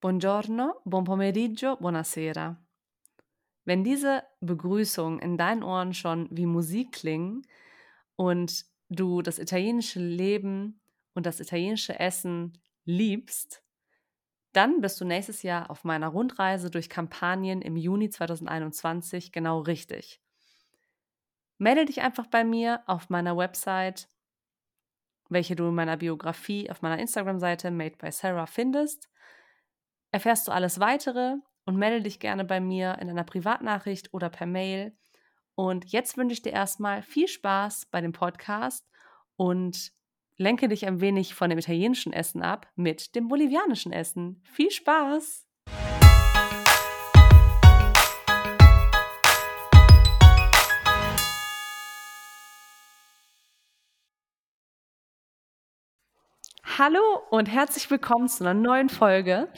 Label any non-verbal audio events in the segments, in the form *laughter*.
Buongiorno, buon pomeriggio, buonasera. Wenn diese Begrüßungen in deinen Ohren schon wie Musik klingen und du das italienische Leben und das italienische Essen liebst, dann bist du nächstes Jahr auf meiner Rundreise durch Kampanien im Juni 2021 genau richtig. Melde dich einfach bei mir auf meiner Website, welche du in meiner Biografie auf meiner Instagram-Seite Made by Sarah findest. Erfährst du alles weitere und melde dich gerne bei mir in einer Privatnachricht oder per Mail. Und jetzt wünsche ich dir erstmal viel Spaß bei dem Podcast und lenke dich ein wenig von dem italienischen Essen ab mit dem bolivianischen Essen. Viel Spaß! Hallo und herzlich willkommen zu einer neuen Folge.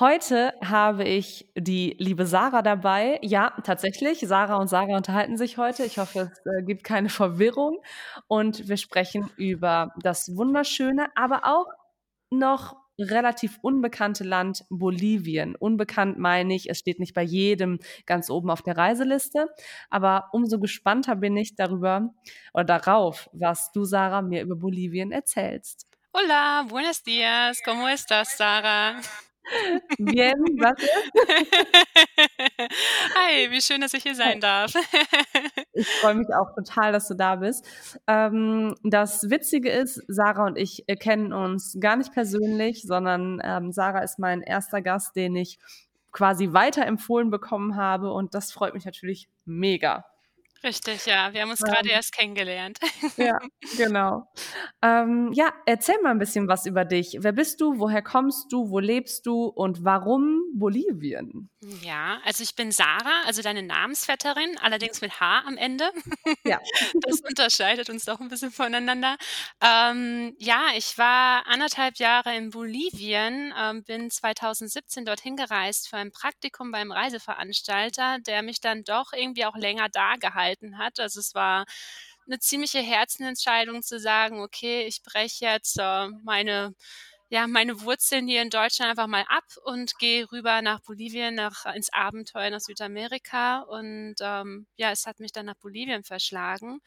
Heute habe ich die liebe Sarah dabei. Ja, tatsächlich, Sarah und Sarah unterhalten sich heute. Ich hoffe, es äh, gibt keine Verwirrung. Und wir sprechen über das wunderschöne, aber auch noch relativ unbekannte Land Bolivien. Unbekannt meine ich, es steht nicht bei jedem ganz oben auf der Reiseliste, aber umso gespannter bin ich darüber oder darauf, was du, Sarah, mir über Bolivien erzählst. Hola, buenos días. ¿Cómo estás, Sarah? Bien, was ist? Hi, wie schön, dass ich hier sein darf. *laughs* Ich freue mich auch total, dass du da bist. Ähm, das Witzige ist, Sarah und ich kennen uns gar nicht persönlich, sondern ähm, Sarah ist mein erster Gast, den ich quasi weiterempfohlen bekommen habe und das freut mich natürlich mega. Richtig, ja. Wir haben uns gerade Ähm, erst kennengelernt. ja, *laughs* genau. Ähm, ja, erzähl mal ein bisschen was über dich. Wer bist du? Woher kommst du? Wo lebst du? Und warum Bolivien? Ja, also ich bin Sarah, also deine Namensvetterin, allerdings mit H am Ende. Ja. *laughs* Das unterscheidet uns doch ein bisschen voneinander. Ähm, ja, ich war anderthalb Jahre in Bolivien, ähm, bin 2017 dorthin gereist für ein Praktikum beim Reiseveranstalter, der mich dann doch irgendwie auch länger da gehalten hat. Also es war eine ziemliche Herzensentscheidung zu sagen, okay, ich breche jetzt äh, meine ja, meine Wurzeln hier in Deutschland einfach mal ab und gehe rüber nach Bolivien, nach, ins Abenteuer nach Südamerika. Und ähm, ja, es hat mich dann nach Bolivien verschlagen,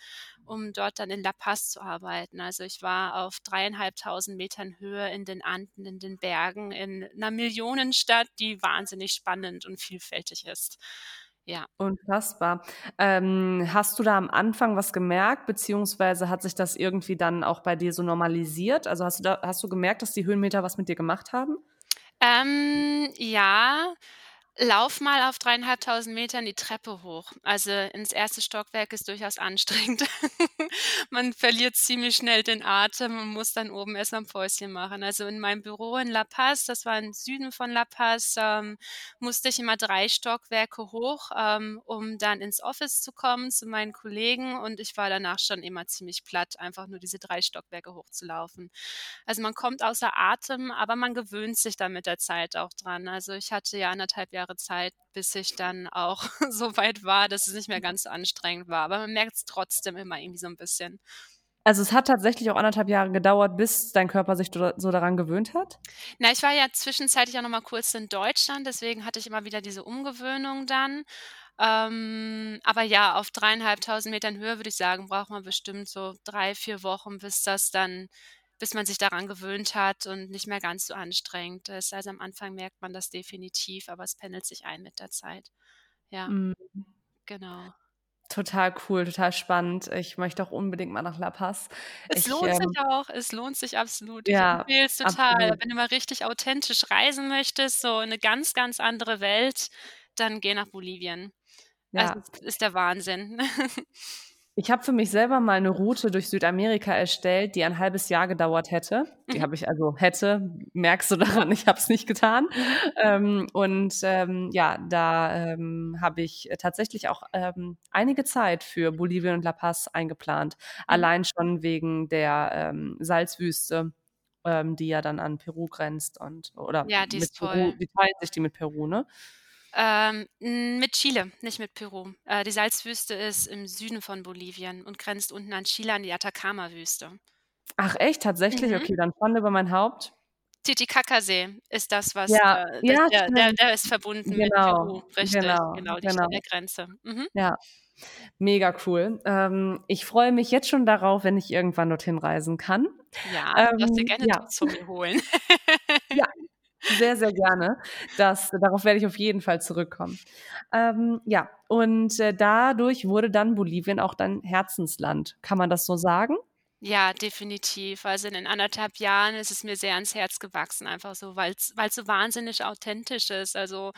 um dort dann in La Paz zu arbeiten. Also ich war auf dreieinhalbtausend Metern Höhe in den Anden, in den Bergen, in einer Millionenstadt, die wahnsinnig spannend und vielfältig ist. Ja. Unfassbar. Ähm, hast du da am Anfang was gemerkt, beziehungsweise hat sich das irgendwie dann auch bei dir so normalisiert? Also hast du da, hast du gemerkt, dass die Höhenmeter was mit dir gemacht haben? Ähm, ja, Lauf mal auf 3.500 Metern die Treppe hoch. Also, ins erste Stockwerk ist durchaus anstrengend. *laughs* Man verliert ziemlich schnell den Atem und muss dann oben erst mal 'n Päuschen machen. Also, in meinem Büro in La Paz, das war im Süden von La Paz, ähm, musste ich immer 3 Stockwerke hoch, ähm, um dann ins Office zu kommen zu meinen Kollegen und ich war danach schon immer ziemlich platt, einfach nur diese 3 Stockwerke hochzulaufen. Also, man kommt außer Atem, aber man gewöhnt sich dann mit der Zeit auch dran. Also, ich hatte ja anderthalb Jahre Zeit, bis ich dann auch *laughs* so weit war, dass es nicht mehr ganz so anstrengend war. Aber man merkt es trotzdem immer irgendwie so ein bisschen. Also es hat tatsächlich auch anderthalb Jahre gedauert, bis dein Körper sich so daran gewöhnt hat? Na, ich war ja zwischenzeitlich auch noch mal kurz in Deutschland, deswegen hatte ich immer wieder diese Umgewöhnung dann. Ähm, aber ja, auf 3.500 Metern Höhe würde ich sagen, braucht man bestimmt so 3, 4 Wochen, bis das dann bis man sich daran gewöhnt hat und nicht mehr ganz so anstrengend ist. Also, am Anfang merkt man das definitiv, aber es pendelt sich ein mit der Zeit. Ja, Mhm. genau. Total cool, total spannend. Ich möchte auch unbedingt mal nach La Paz. Es Ich, lohnt ähm, sich auch, es lohnt sich absolut. Ich ja, empfehle es total. absolut. Wenn du mal richtig authentisch reisen möchtest, so in 'ne ganz, ganz andere Welt, dann geh nach Bolivien. Also, Ja. es ist der Wahnsinn. *laughs* Ich habe für mich selber mal eine Route durch Südamerika erstellt, die ein halbes Jahr gedauert hätte. Die Mhm. habe ich also hätte, merkst du daran, ich habe es nicht getan. Mhm. Ähm, und, ähm, ja, da, ähm, habe ich tatsächlich auch, ähm, einige Zeit für Bolivien und La Paz eingeplant. Mhm. Allein schon wegen der, ähm, Salzwüste, ähm, die ja dann an Peru grenzt und oder Ja, die mit ist Peru die teilt sich die mit Peru, ne? Ähm, hm, mit Chile, nicht mit Peru. Äh, die Salzwüste ist im Süden von Bolivien und grenzt unten an Chile an die Atacama-Wüste. Ach echt, tatsächlich? Mhm. Okay, dann Schande über mein Haupt. Titicacasee ist das, was, Ja, äh, ja, der der der ist verbunden mit Genau, Peru, richtig, genau, genau, der genau. Grenze. Mhm. Ja, mega cool. Ähm, ich freue mich jetzt schon darauf, wenn ich irgendwann dorthin reisen kann. Ja, du darfst dir Ähm, gerne ja. Von mir holen. Ja, *laughs* sehr, sehr gerne. Das darauf werde ich auf jeden Fall zurückkommen. Ähm, ja, und, äh, dadurch wurde dann Bolivien auch dein Herzensland. Kann man das so sagen? Ja, definitiv. Also, in den 1,5 Jahren ist es mir sehr ans Herz gewachsen, einfach so, weil's weil's so wahnsinnig authentisch ist. Also,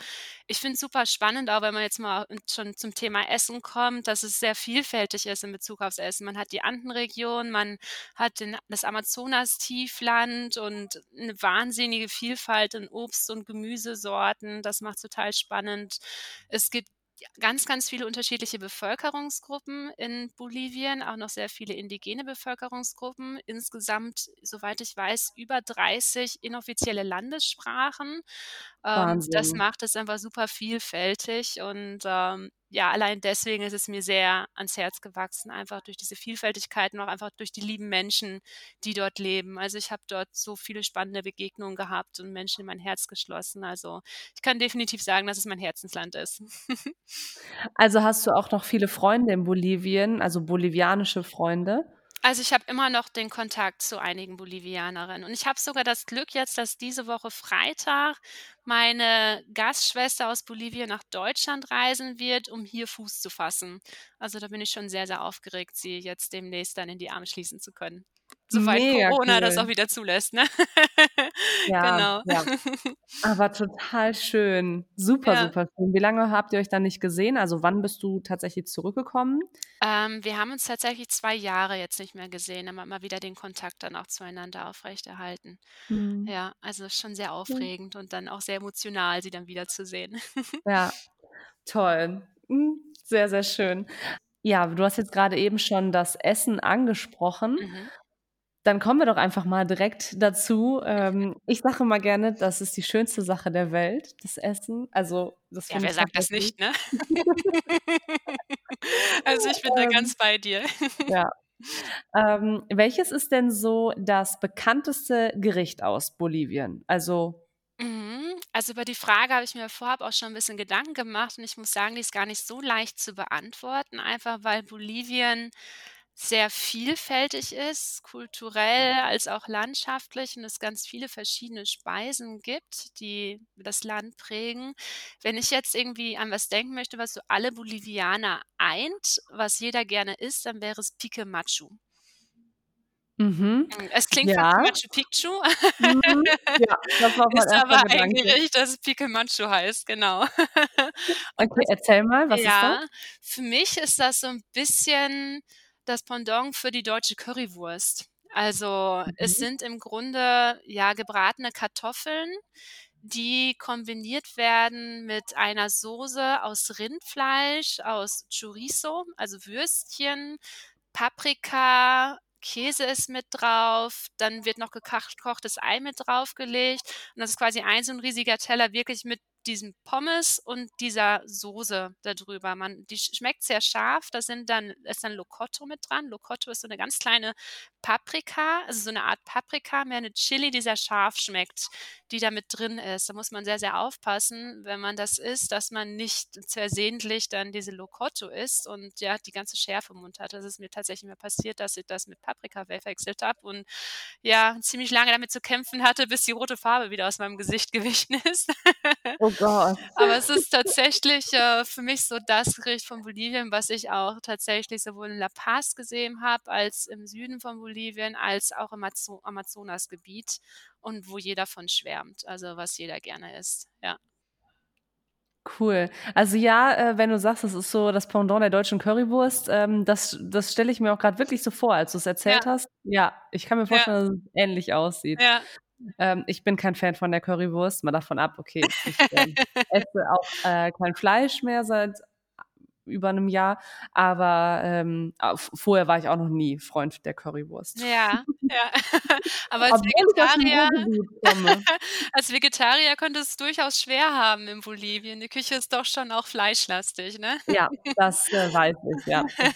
ich finde es super spannend, auch wenn man jetzt mal schon zum Thema Essen kommt, dass es sehr vielfältig ist in Bezug aufs Essen. Man hat die Andenregion, man hat den das Amazonastiefland und 'ne wahnsinnige Vielfalt in Obst und Gemüsesorten. Das macht's total spannend. Es gibt ganz, ganz viele unterschiedliche Bevölkerungsgruppen in Bolivien, auch noch sehr viele indigene Bevölkerungsgruppen. Insgesamt, soweit ich weiß, über 30 inoffizielle Landessprachen. Ähm, das macht es einfach super vielfältig und, ähm, ja, allein deswegen ist es mir sehr ans Herz gewachsen, einfach durch diese Vielfältigkeit und auch einfach durch die lieben Menschen, die dort leben. Also, ich habe dort so viele spannende Begegnungen gehabt und Menschen in mein Herz geschlossen. Also, ich kann definitiv sagen, dass es mein Herzensland ist. *laughs* Also, hast du auch noch viele Freunde in Bolivien, also bolivianische Freunde? Also, ich habe immer noch den Kontakt zu einigen Bolivianerinnen und ich habe sogar das Glück jetzt, dass diese Woche Freitag meine Gastschwester aus Bolivien nach Deutschland reisen wird, um hier Fuß zu fassen. Also, da bin ich schon sehr, sehr aufgeregt, sie jetzt demnächst dann in die Arme schließen zu können. Soweit Mega Corona das auch cool. wieder zulässt, ne? *laughs* Ja, Genau. ja. Aber total schön. Super, Ja. super schön. Wie lange habt ihr euch dann nicht gesehen? Also, wann bist du tatsächlich zurückgekommen? Ähm, wir haben uns tatsächlich 2 Jahre jetzt nicht mehr gesehen, aber immer wieder den Kontakt dann auch zueinander aufrechterhalten. Mhm. Ja, also, ist schon sehr Hm. aufregend und dann auch sehr emotional, sie dann wiederzusehen. *laughs* Ja, toll. Mhm, sehr, sehr schön. Ja, du hast jetzt grade eben schon das Essen angesprochen. Mhm. Dann kommen wir doch einfach mal direkt dazu. Ähm, ich sage immer gerne, das ist die schönste Sache der Welt, das Essen. Also, das Ja, wer sagt das nicht, ne? *laughs* Also, ich bin da Ähm, ganz bei dir. ja. Ähm, welches ist denn so das bekannteste Gericht aus Bolivien? Also Mhm. Also, über die Frage habe ich mir vorab auch schon 'n bisschen Gedanken gemacht und ich muss sagen, die ist gar nicht so leicht zu beantworten, einfach weil Bolivien sehr vielfältig ist, kulturell als auch landschaftlich und es ganz viele verschiedene Speisen gibt, die das Land prägen. Wenn ich jetzt irgendwie an was denken möchte, was so alle Bolivianer eint, was jeder gerne isst, dann wäre es Pique Machu. Mhm, Hm, es klingt fast ja. Machu Picchu, Mhm, ja, das war *laughs* mein ist aber ein Gedanke. Gericht, das Pique Machu heißt, genau. *laughs* Okay, erzähl mal, was ist das? ja, für mich ist das so 'n bisschen das Pendant für die deutsche Currywurst. Also, es Mhm. sind im Grunde, ja, gebratene Kartoffeln, die kombiniert werden mit einer Soße aus Rindfleisch, aus Chorizo, also Würstchen, Paprika, Käse ist mit drauf, dann wird noch gekochtes Ei mit draufgelegt und das ist quasi ein so 'n riesiger Teller wirklich mit diesen Pommes und dieser Soße da drüber. Man die sch schmeckt sehr scharf, da sind dann ist dann Locoto mit dran. Locoto ist so 'ne ganz kleine Paprika, also, so 'ne Art Paprika, mehr 'ne Chili, die sehr scharf schmeckt, die da mit drin ist. Da muss man sehr, sehr aufpassen, wenn man das isst, dass man nicht versehentlich dann diese Locoto isst und, ja, die ganze Schärfe im Mund hat. Das ist mir tatsächlich mal passiert, dass ich das mit Paprika verwechselt habe und, ja, ziemlich lange damit zu kämpfen hatte, bis die rote Farbe wieder aus meinem Gesicht *laughs* gewichen ist. Oh Gott. Aber es ist tatsächlich, äh, für mich so das Gericht von Bolivien, was ich auch tatsächlich sowohl in La Paz gesehen habe als im Süden von Bolivien, als auch im Azo Amazonasgebiet und wo jeder von schwärmt, also, was jeder gerne isst, ja. Cool. Also, ja, äh, wenn du sagst, das ist so das Pendant der deutschen Currywurst, ähm, das das stelle ich mir auch grad wirklich so vor, als du's erzählt Ja. hast. Ja, ich kann mir Ja. vorstellen, dass es ähnlich aussieht. Ja. Ähm, ich bin kein Fan von der Currywurst, mal davon ab, okay, ich, ähm, esse auch, äh, kein Fleisch mehr seit über 'nem Jahr, aber, ähm, vorher war ich auch noch nie Freund der Currywurst. Ja, ja. *laughs* Aber als ich Vegetarier *laughs* als Vegetarier könnte es durchaus schwer haben in Bolivien. Die Küche ist doch schon auch fleischlastig, ne? Ja, das, äh, weiß ich, ja, ich.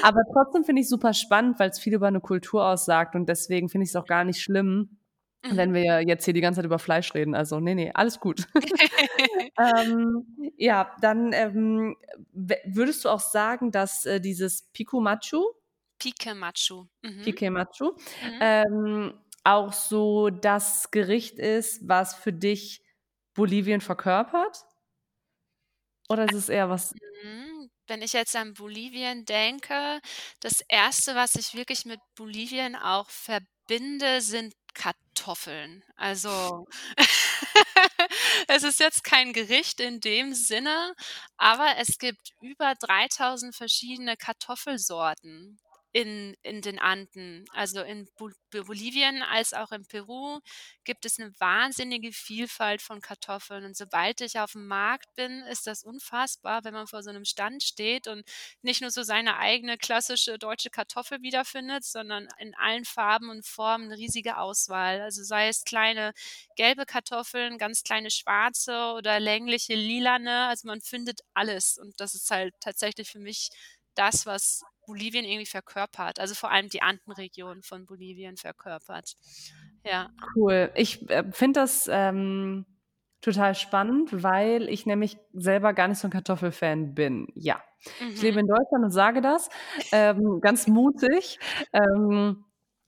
Aber trotzdem finde ich's super spannend, weil's viel über 'ne Kultur aussagt und deswegen finde ich's auch gar nicht schlimm. Wenn wir jetzt hier die ganze Zeit über Fleisch reden. Also, nee, nee, alles gut. *laughs* *laughs* ähm, ja, dann ähm, würdest du auch sagen, dass äh, dieses Pico Machu, Pike Machu, mhm. Pike Machu, mhm. ähm, auch so das Gericht ist, was für dich Bolivien verkörpert? Oder ist es eher was? Mhm. Wenn ich jetzt an Bolivien denke, das erste, was ich wirklich mit Bolivien auch verbinde, sind Kartoffeln. Also *laughs* es ist jetzt kein Gericht in dem Sinne, aber es gibt über 3000 verschiedene Kartoffelsorten in, in den Anden, also in Bolivien als auch in Peru, gibt es eine wahnsinnige Vielfalt von Kartoffeln. Und sobald ich auf dem Markt bin, ist das unfassbar, wenn man vor so einem Stand steht und nicht nur so seine eigene klassische deutsche Kartoffel wiederfindet, sondern in allen Farben und Formen eine riesige Auswahl. Also sei es kleine gelbe Kartoffeln, ganz kleine schwarze oder längliche lilane. Also man findet alles. Und das ist halt tatsächlich für mich das, was Bolivien irgendwie verkörpert. Also vor allem die Andenregion von Bolivien verkörpert. Ja. Cool. Ich äh, finde das ähm, total spannend, weil ich nämlich selber gar nicht so ein Kartoffelfan bin. Ja. Mhm. Ich lebe in Deutschland und sage das. Ähm, ganz mutig. Ähm,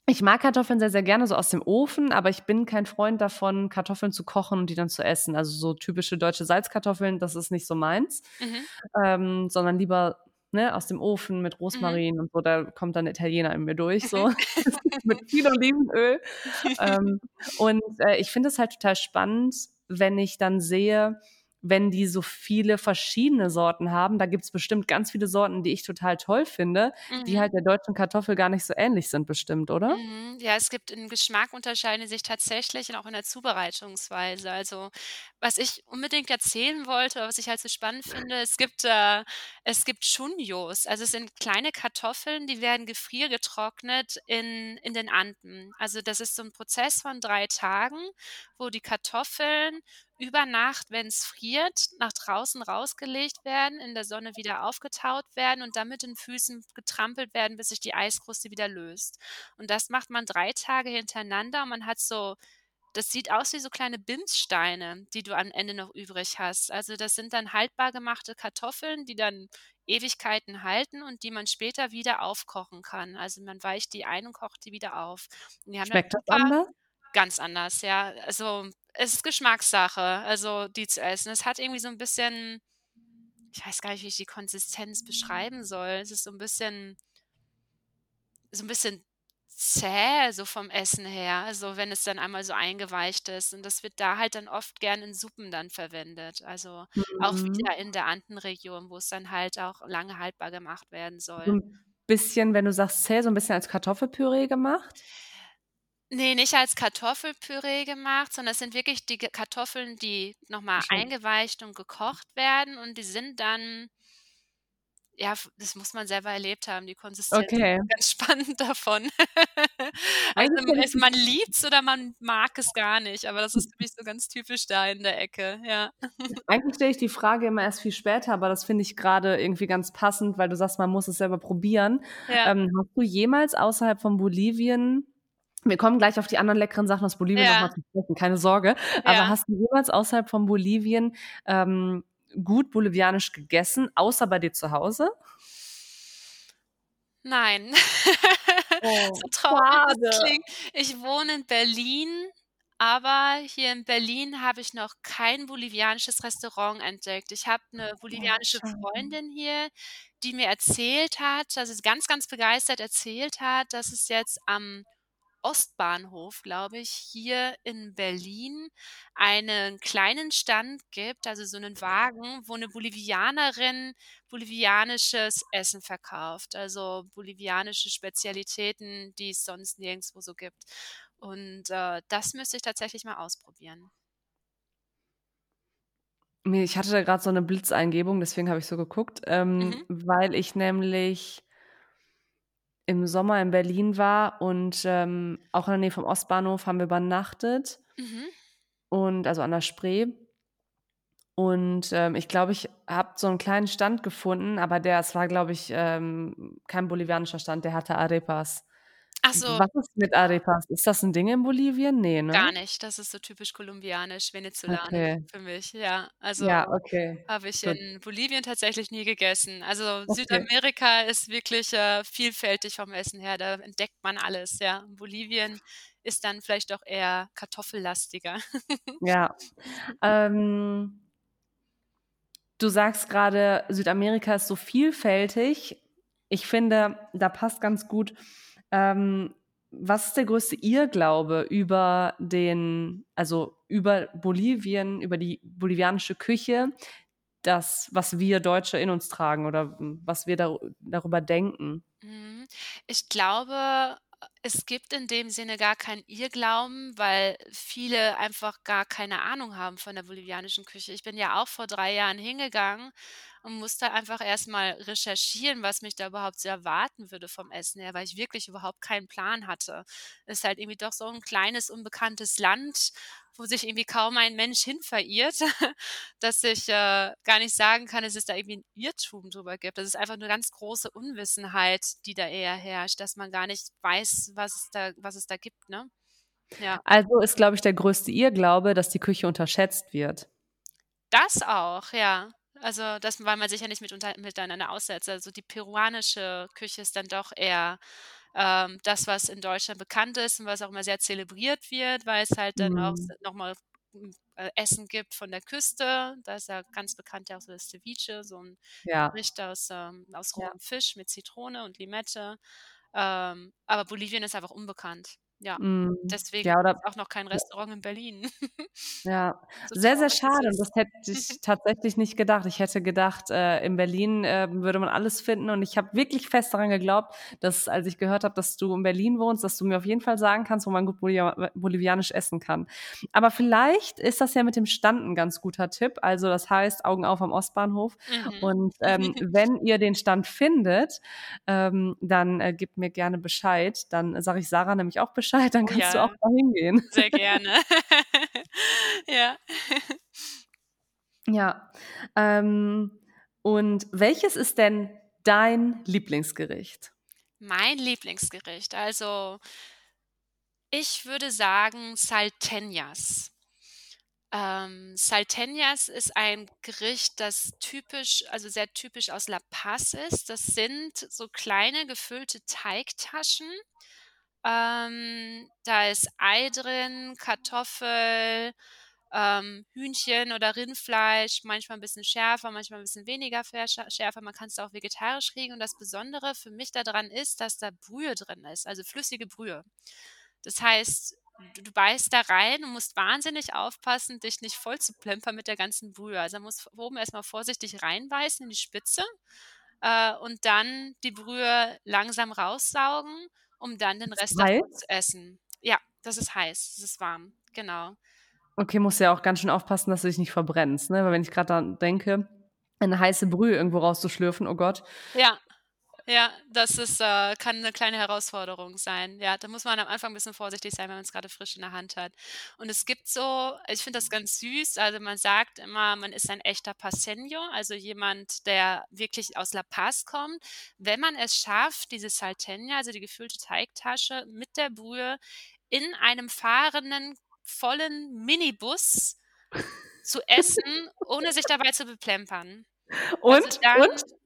ich mag Kartoffeln sehr, sehr gerne so aus dem Ofen, aber ich bin kein Freund davon, Kartoffeln zu kochen und die dann zu essen. Also so typische deutsche Salzkartoffeln, das ist nicht so meins, mhm. ähm, sondern lieber ne, aus dem Ofen mit mhm. Rosmarin mhm. und so, da kommt dann Italiener in mir durch, so *laughs* *laughs* mit viel Olivenöl. ähm, und äh, ich finde es halt total spannend, wenn ich dann sehe, wenn die so viele verschiedene Sorten haben. Da gibt es bestimmt ganz viele Sorten, die ich total toll finde, mhm. die halt der deutschen Kartoffel gar nicht so ähnlich sind, bestimmt, oder? Mhm. Ja, es gibt im Geschmack unterscheiden sich tatsächlich und auch in der Zubereitungsweise. Also, was ich unbedingt erzählen wollte, was ich halt so spannend finde, es gibt, äh, es gibt Chunios. Also, es sind kleine Kartoffeln, die werden gefriergetrocknet in, in den Anden. Also, das ist so ein Prozess von drei Tagen, wo die Kartoffeln über Nacht, wenn es friert, nach draußen rausgelegt werden, in der Sonne wieder aufgetaut werden und dann mit den Füßen getrampelt werden, bis sich die Eiskruste wieder löst. Und das macht man drei Tage hintereinander und man hat so das sieht aus wie so kleine Bimssteine, die du am Ende noch übrig hast. Also das sind dann haltbar gemachte Kartoffeln, die dann Ewigkeiten halten und die man später wieder aufkochen kann. Also man weicht die ein und kocht die wieder auf. Schmeckt das anders? Ganz anders, ja. Also es ist Geschmackssache, also die zu essen. Es hat irgendwie so ein bisschen ich weiß gar nicht, wie ich die Konsistenz beschreiben soll. Es ist so ein bisschen so ein bisschen zäh, so vom Essen her, also wenn es dann einmal so eingeweicht ist. Und das wird da halt dann oft gern in Suppen dann verwendet. Also auch Mhm. wieder in der Andenregion, wo es dann halt auch lange haltbar gemacht werden So soll. 'n bisschen, wenn du sagst zäh, so ein bisschen als Kartoffelpüree gemacht? Ne, nicht als Kartoffelpüree gemacht, sondern es sind wirklich die Kartoffeln, die nochmal eingeweicht und gekocht werden und die sind dann ja, das muss man selber erlebt haben, die Konsistenz Okay. ist *laughs* ganz spannend davon. *laughs* Also, es man liebt's oder man mag es gar nicht, aber das ist für mich so ganz typisch da in der Ecke, ja. *laughs* Eigentlich stelle ich die Frage immer erst viel später, aber das finde ich gerade irgendwie ganz passend, weil du sagst, man muss es selber probieren. Ja. Ähm, hast du jemals außerhalb von Bolivien wir kommen gleich auf die anderen leckeren Sachen aus Bolivien Ja. nochmal zu sprechen, keine Sorge. Aber Ja. hast du jemals außerhalb von Bolivien ähm, gut bolivianisch gegessen, außer bei dir zu Hause? Nein. Oh, *laughs* So traurig das klingt. Ich wohne in Berlin, aber hier in Berlin habe ich noch kein bolivianisches Restaurant entdeckt. Ich habe 'ne Oh, bolivianische. Freundin hier, die mir erzählt hat also sie ganz, ganz begeistert erzählt hat, dass es jetzt am Ostbahnhof, glaube ich, hier in Berlin einen kleinen Stand gibt, also so 'nen Wagen, wo 'ne Bolivianerin bolivianisches Essen verkauft, also bolivianische Spezialitäten, die es sonst nirgendswo so gibt. Und, äh, das müsste ich tatsächlich mal ausprobieren. Ich hatte da grad so 'ne Blitzeingebung, deswegen habe ich so geguckt, ähm, Mhm. weil ich nämlich im Sommer in Berlin war und, ähm, auch in der Nähe vom Ostbahnhof haben wir übernachtet. Mhm. Und also an der Spree. Und, ähm, ich glaube, ich habe so 'n kleinen Stand gefunden, aber der es war, glaube ich, ähm, kein bolivianischer Stand, der hatte Arepas. Ach so. Was ist mit Arepas? Ist das 'n Ding in Bolivien? Ne, Gar nicht. Das ist so typisch kolumbianisch, venezolanisch Okay. für mich, ja. Also, Ja, okay, habe ich gut. in Bolivien tatsächlich nie gegessen. Also, Okay. Südamerika ist wirklich, äh, vielfältig vom Essen her, da entdeckt man alles, ja. Bolivien ist dann vielleicht doch eher kartoffellastiger. *laughs* Ja. Ähm Du sagst grade, Südamerika ist so vielfältig. Ich finde, da passt ganz gut ähm, was ist der größte Irrglaube über den also, über Bolivien, über die bolivianische Küche, das, was wir Deutsche in uns tragen oder, was wir darü darüber denken? Mhm. Ich glaube, es gibt in dem Sinne gar keinen Irrglauben, weil viele einfach gar keine Ahnung haben von der bolivianischen Küche. Ich bin ja auch vor 3 Jahren hingegangen und musste einfach erst mal recherchieren, was mich da überhaupt so erwarten würde vom Essen her, weil ich wirklich überhaupt keinen Plan hatte. Ist halt irgendwie doch so 'n kleines, unbekanntes Land, wo sich irgendwie kaum ein Mensch hin verirrt, *laughs* dass ich, äh, gar nicht sagen kann, dass es da irgendwie 'n Irrtum drüber gibt. Das ist einfach 'ne ganz große Unwissenheit, die da eher herrscht, dass man gar nicht weiß, was es da was es da gibt, ne? Ja. Also, ist, glaube ich, der größte Irrglaube, dass die Küche unterschätzt wird. Das auch, ja. Also, das weil man sich ja nicht mit unter miteinander aussetzt. Also, die peruanische Küche ist dann doch eher, ähm, das, was in Deutschland bekannt ist und was auch immer sehr zelebriert wird, weil's halt dann auch Mhm. noch mal, hm, äh, Essen gibt von der Küste. Da ist ja ganz bekannt ja auch so das Ceviche, so 'n Ja. Gericht aus, ähm aus Ja. rohem Fisch mit Zitrone und Limette. Ähm, aber Bolivien ist einfach unbekannt. Ja, Mhm. deswegen Ja, oder auch noch kein. Restaurant in Berlin. *laughs* Ja, sehr, sehr schade und das hätte ich *laughs* tatsächlich nicht gedacht. Ich hätte gedacht, äh, in Berlin, ähm, würde man alles finden und ich habe wirklich fest daran geglaubt, dass als ich gehört habe, dass du in Berlin wohnst, dass du mir auf jeden Fall sagen kannst, wo man gut bolivia äh, bolivianisch essen kann. Aber vielleicht ist das ja mit dem Stand 'n ganz guter Tipp. Also, das heißt, Augen auf am Ostbahnhof Mhm. und, ähm, *laughs* wenn ihr den Stand findet, ähm, dann, äh, gib mir gerne Bescheid. Dann sage ich Sarah nämlich auch Bescheid, dann Oh kannst du auch ja, da hingehen. sehr *laughs* gerne. *laughs* Ja. Ja. Ähm, und welches ist denn dein Lieblingsgericht? Mein Lieblingsgericht, also ich würde sagen Salteñas. Ähm, Salteñas ist ein Gericht, das typisch also, sehr typisch aus La Paz ist. Das sind so kleine gefüllte Teigtaschen. Ähm, da ist Ei drin, Kartoffel, ähm, Hühnchen oder Rindfleisch, manchmal 'n bisschen schärfer, manchmal 'n bisschen weniger schärfer. Man kann's auch vegetarisch kriegen und das Besondere für mich da dran ist, dass da Brühe drin ist, also, flüssige Brühe. Das heißt, du du beißt da rein und musst wahnsinnig aufpassen, dich nicht vollzuplempern mit der ganzen Brühe. Also, musst v oben erst mal vorsichtig reinbeißen in die Spitze, äh, und dann die Brühe langsam raussaugen, um dann den Rest davon zu essen. Ja, das ist heiß, das ist warm, genau. Okay, musst ja auch ganz schön aufpassen, dass du dich nicht verbrennst, ne? Weil wenn ich grad daran denke, eine heiße Brühe irgendwo rauszuschlürfen, oh Gott. Ja, ja, das ist äh, kann 'ne kleine Herausforderung sein. Ja, da muss man am Anfang 'n bisschen vorsichtig sein, wenn man's grade frisch in der Hand hat. Und es gibt so ich finde das ganz süß, also, man sagt immer, man ist ein echter Paceño, also, jemand, der wirklich aus La Paz kommt, wenn man es schafft, diese Salteña, also, die gefüllte Teigtasche mit der Brühe in einem fahrenden, vollen Minibus zu essen, ohne sich dabei zu beplempern. Also, Und? dann Und?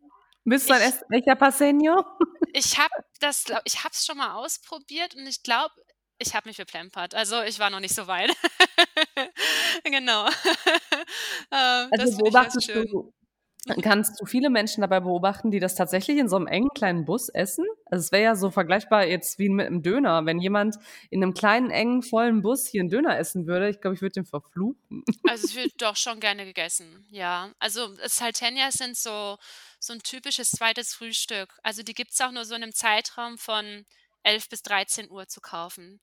Bist du ein echter Paceño? ich *laughs* habe das glau ich habe es schon mal ausprobiert und ich glaube, ich habe mich beplempert. Also, ich war noch nicht so weit. *laughs* Genau. *laughs* Ähm, Also, beobachtest schön. du Mhm. kannst du viele Menschen dabei beobachten, die das tatsächlich in so 'nem engen kleinen Bus essen? Also, es wäre ja so vergleichbar jetzt wie mit 'nem Döner. Wenn jemand in 'nem kleinen, engen, vollen Bus hier 'n Döner essen würde, ich glaube, ich würde den verfluchen. Also, es wird doch schon gerne gegessen, ja. Also, Salteñas sind so so 'n typisches 2. Frühstück. Also, die gibt's auch nur so in 'nem Zeitraum von 11 bis 13:00 zu kaufen.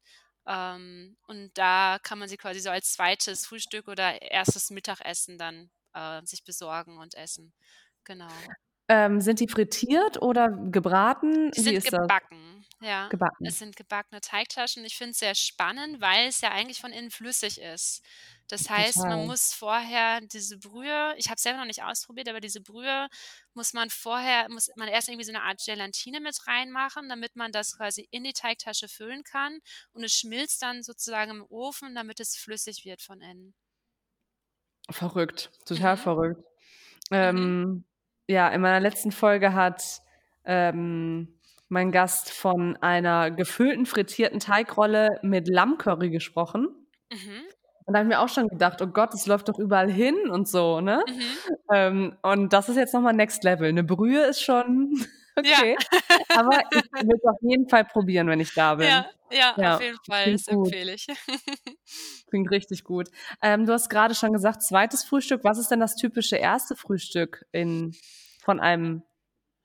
Ähm, und da kann man sie quasi so als 2. Frühstück oder 1. Mittagessen dann, äh, sich besorgen und essen. Genau. Ähm, sind die frittiert oder gebraten? Die sind ist das? gebacken, ja. Es Gebacken. sind gebackene Teigtaschen. Ich finde es sehr spannend, weil es ja eigentlich von innen flüssig ist. Das heißt, man Total. muss vorher diese Brühe ich habe es selber noch nicht ausprobiert, aber diese Brühe muss man vorher muss man erst irgendwie so 'ne Art Gelatine mit reinmachen, damit man das quasi in die Teigtasche füllen kann und es schmilzt dann sozusagen im Ofen, damit es flüssig wird von innen. Verrückt, total Mhm. verrückt. Ähm, ja, in meiner letzten Folge hat, ähm, mein Gast von einer gefüllten frittierten Teigrolle mit Lammcurry gesprochen. Mhm. Und da habe ich mir auch schon gedacht: „Oh Gott, das läuft doch überall hin und so“, ne? Mhm. Ähm, und das ist jetzt noch mal Next Level. 'Ne Brühe ist schon *laughs* Ja. okay, aber ich würde es auf jeden Fall probieren, wenn ich da bin. Ja, ja, auf Ja, jeden Fall, das gut. empfehle ich. *laughs* Klingt richtig gut. Ähm, du hast grade schon gesagt, 2. Frühstück. Was ist denn das typische 1. Frühstück in von einem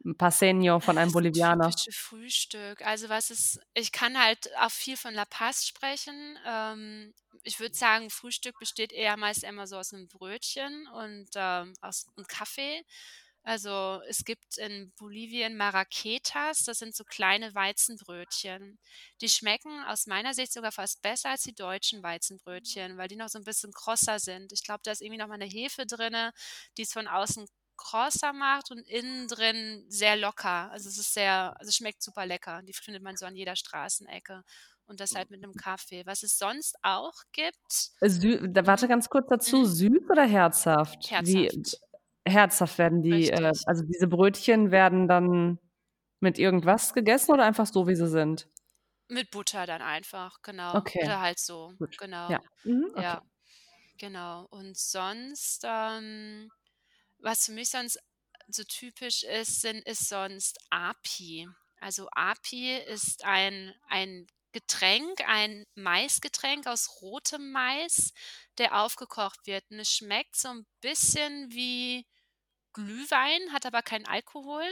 Paceño, von einem Das Bolivianer? typische Frühstück. Also, was ist ich kann halt auch viel von La Paz sprechen. Ähm, ich würde sagen, Frühstück besteht eher meist immer so aus 'nem Brötchen und, ähm, aus und Kaffee. Also, es gibt in Bolivien Marraquetas, das sind so kleine Weizenbrötchen. Die schmecken aus meiner Sicht sogar fast besser als die deutschen Weizenbrötchen, weil die noch so 'n bisschen krosser sind. Ich glaube, da ist irgendwie noch mal 'ne Hefe drinne, die es von außen krosser macht und innen drin sehr locker. Also, es ist sehr also, es schmeckt super lecker. Die findet man so an jeder Straßenecke und das halt mit 'nem Kaffee. Was es sonst auch gibt Sü warte mhm, ganz kurz dazu, mhm. süß oder herzhaft? Wie Herzhaft. werden die, äh also, diese Brötchen werden dann mit irgendwas gegessen oder einfach so, wie sie sind? Mit Butter dann einfach, genau. Okay, Oder halt so, gut. Ja. genau. Mhm, okay. Ja, genau. Und sonst, ähm, was für mich sonst so typisch ist, sind ist sonst Api. Also, Api ist ein ein Getränk, ein Maisgetränk aus rotem Mais, der aufgekocht wird. Und es schmeckt so 'n bisschen wie Glühwein, hat aber keinen Alkohol.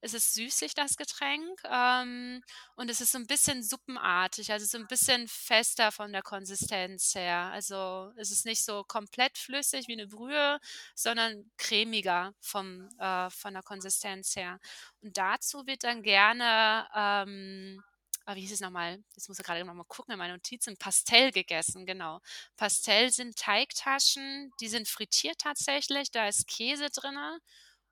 Es ist süßlich, das Getränk, ähm, und es ist so 'n bisschen suppenartig, also, so 'n bisschen fester von der Konsistenz her. Also, es ist nicht so komplett flüssig wie 'ne Brühe, sondern cremiger vom äh, von der Konsistenz her. Und dazu wird dann gerne, ähm ah, wie hieß es noch mal? Jetzt muss ich grade noch mal gucken in meine Notizen. Pastel gegessen, genau. Pastel sind Teigtaschen, die sind frittiert tatsächlich, da ist Käse drinnen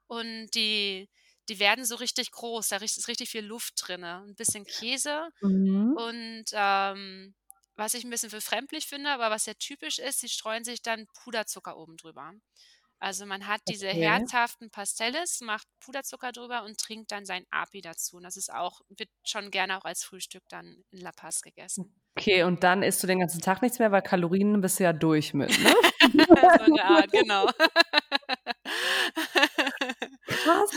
und die die werden so richtig groß, da ist richtig viel Luft drinnen, 'n bisschen Käse Mhm. und, ähm, was ich 'n bisschen befremdlich finde, aber was sehr typisch ist, sie streuen sich dann Puderzucker oben drüber. Also, man hat diese Okay. herzhaften Pasteles, macht Puderzucker drüber und trinkt dann sein Api dazu. Und das ist auch wird schon gerne auch als Frühstück dann in La Paz gegessen. Okay, und dann isst du den ganzen Tag nichts mehr, weil Kalorien bist du ja durch mit, ne? *laughs* So in der Art, genau. Krass,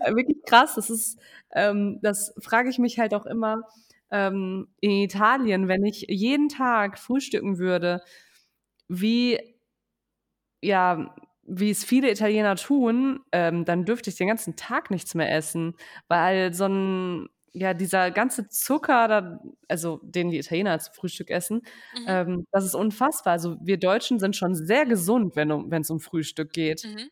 äh, wirklich krass. Das ist ähm, das frage ich mich halt auch immer, ähm, in Italien, wenn ich jeden Tag frühstücken würde, wie ja, wie es viele Italiener tun, ähm, dann dürfte ich den ganzen Tag nichts mehr essen, weil so 'n ja, dieser ganze Zucker da also, den die Italiener zum Frühstück essen, Mhm. ähm, das ist unfassbar. Also, wir Deutschen sind schon sehr gesund, wenn um wenn's um Frühstück geht. Mhm.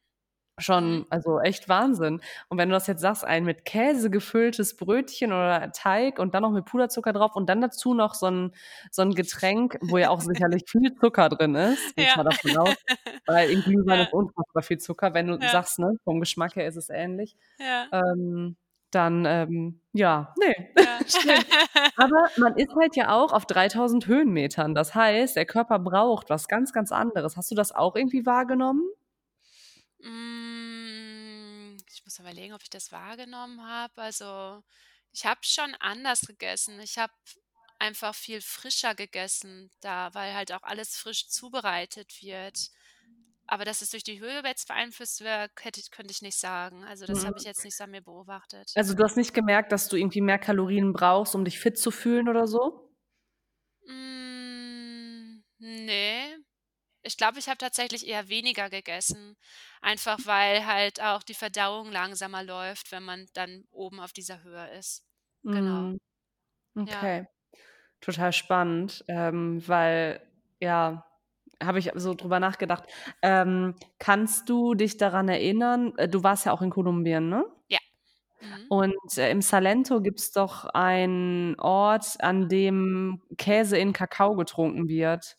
Mhm. Schon also, echt Wahnsinn. Und wenn du das jetzt sagst, ein mit Käse gefülltes Brötchen oder Teig und dann noch mit Puderzucker drauf und dann dazu noch so 'n so 'n Getränk, wo ja auch sicherlich *laughs* viel Zucker drin ist, ich Ja. mal davon aus, *laughs* weil in Glühwein Ja. ist unfassbar viel Zucker, wenn du Ja. sagst, ne, vom Geschmack her ist es ähnlich. Ja. Ähm, dann, ähm, ja, ne, Ja. *laughs* Aber man ist halt ja auch auf 3.000 Höhenmetern. Das heißt, der Körper braucht was ganz, ganz anderes. Hast du das auch irgendwie wahrgenommen? Hm, ich muss überlegen, ob ich das wahrgenommen habe. Also, ich habe schon anders gegessen. Ich habe einfach viel frischer gegessen da, weil halt auch alles frisch zubereitet wird. Aber dass es durch die Höhe jetzt beeinflusst hätte ich könnte ich nicht sagen. Also, das habe ich Mhm. jetzt nicht so an mir beobachtet. Also, du hast nicht gemerkt, dass du irgendwie mehr Kalorien brauchst, um dich fit zu fühlen oder so? Hm, ne. Ich glaube, ich habe tatsächlich eher weniger gegessen, einfach weil halt auch die Verdauung langsamer läuft, wenn man dann oben auf dieser Höhe ist. Genau. Ja. Okay. Total spannend, ähm, weil ja, habe ich so drüber nachgedacht. Ähm, kannst du dich daran erinnern äh, du warst ja auch in Kolumbien, ne? Ja. Mhm. Und, äh, im Salento gibt's doch einen Ort, an dem Käse in Kakao getrunken wird.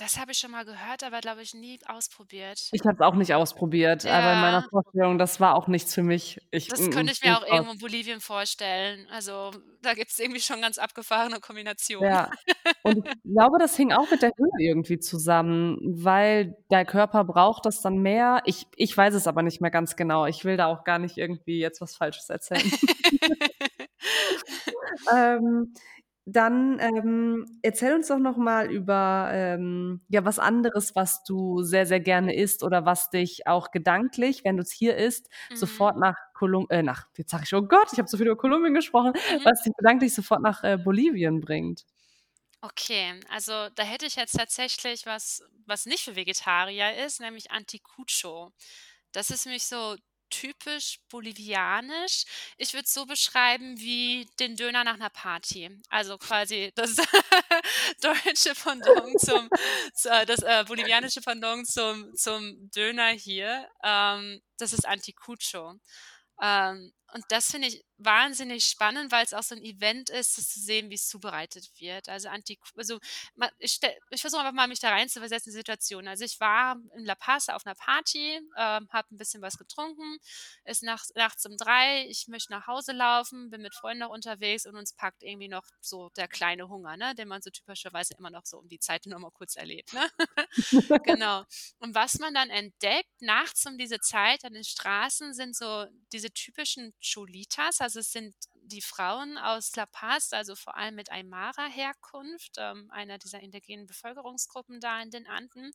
Das habe ich schon mal gehört, aber glaube ich nie ausprobiert. Ich habe es auch nicht ausprobiert, aber in meiner Ja. Vorstellung, das war auch nichts für mich. Ich Das mm, könnte mm, ich mir auch furchtbar. irgendwo in Bolivien vorstellen. Also, da gibt's irgendwie schon ganz abgefahrene Kombinationen. Ja. Und ich *laughs* glaube, das hing auch mit der Höhe irgendwie zusammen, weil der Körper braucht das dann mehr. Ich ich weiß es aber nicht mehr ganz genau. Ich will da auch gar nicht irgendwie jetzt was Falsches erzählen. *laughs* *laughs* Ähm, dann, ähm, erzähl uns doch noch mal über, ähm, ja, was anderes, was du sehr, sehr gerne isst oder was dich auch gedanklich, wenn du's hier isst, Mhm. sofort nach Kolum äh, nach jetzt sage ich: „Oh Gott, ich habe so viel über Kolumbien gesprochen“, Mhm. was dich gedanklich sofort nach, äh, Bolivien bringt. Okay, also da hätte ich jetzt tatsächlich was, was nicht für Vegetarier ist, nämlich Anticucho. Das ist nämlich so typisch bolivianisch. Ich würde es so beschreiben wie den Döner nach 'ner Party. Also quasi das *laughs* deutsche Pendant zum zu äh, das, äh, bolivianische Pendant zum zum Döner hier. Ähm, das ist Anticucho. Ähm, und das finde ich wahnsinnig spannend, weil's auch so 'n Event ist, das zu sehen, wie's zubereitet wird. Also Antiq also ich ich versuche einfach mal, mich da reinzuversetzen in die Situation. Also, ich war in La Paz auf 'ner Party, ähm, habe 'n bisschen was getrunken, ist nachts nachts um 3, ich möchte nach Hause laufen, bin mit Freunden noch unterwegs und uns packt irgendwie noch so der kleine Hunger, ne, den man so typischerweise immer noch so um die Zeit noch mal kurz erlebt, ne? *laughs* Genau. Und was man dann entdeckt nachts um diese Zeit an den Straßen, sind so diese typischen Cholitas. Also, es sind die Frauen aus La Paz, also vor allem mit Aymara-Herkunft, ähm, einer dieser indigenen Bevölkerungsgruppen da in den Anden.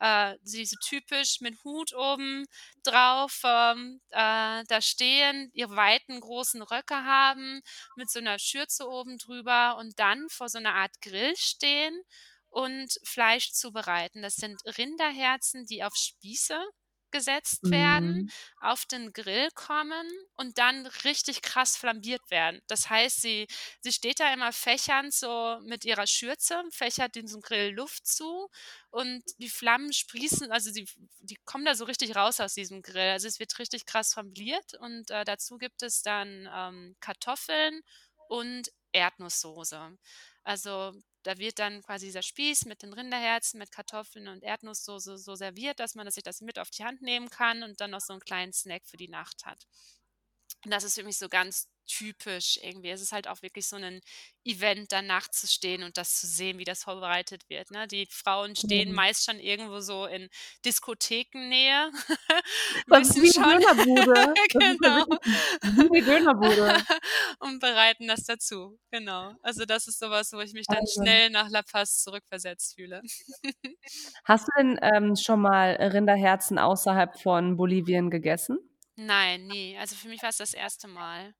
Äh, diese typisch mit Hut oben drauf, ähm, äh, da stehen, ihre weiten, großen Röcke haben, mit so 'ner Schürze oben drüber und dann vor so 'ner Art Grill stehen und Fleisch zubereiten. Das sind Rinderherzen, die auf Spieße gesetzt werden, Mhm. auf den Grill kommen und dann richtig krass flambiert werden. Das heißt, sie sie steht da immer fächernd so mit ihrer Schürze, fächert diesem Grill Luft zu und die Flammen sprießen also, sie f die kommen da so richtig raus aus diesem Grill. Also, es wird richtig krass flambiert und, äh, dazu gibt es dann, ähm, Kartoffeln und Erdnusssoße. Also, da wird dann quasi dieser Spieß mit den Rinderherzen, mit Kartoffeln und Erdnusssoße so serviert, dass man sich das mit auf die Hand nehmen kann und dann noch so 'n kleinen Snack für die Nacht hat. Und das ist für mich so ganz typisch irgendwie. Es ist halt auch wirklich so 'nen Event, da nachts zu stehen und das zu sehen, wie das vorbereitet wird, ne? Die Frauen stehen Mhm. meist schon irgendwo so in Diskothekennähe, *laughs* wissen wie schon Dönerbude. *laughs* Genau. wie 'ne Dönerbude. *laughs* Und bereiten das dazu, genau. Also, das ist so was, wo ich mich dann Wahnsinn. schnell nach La Paz zurückversetzt fühle. Hast du denn, ähm, schon mal Rinderherzen außerhalb von Bolivien gegessen? Nein, nie. Also, für mich war's das 1. Mal.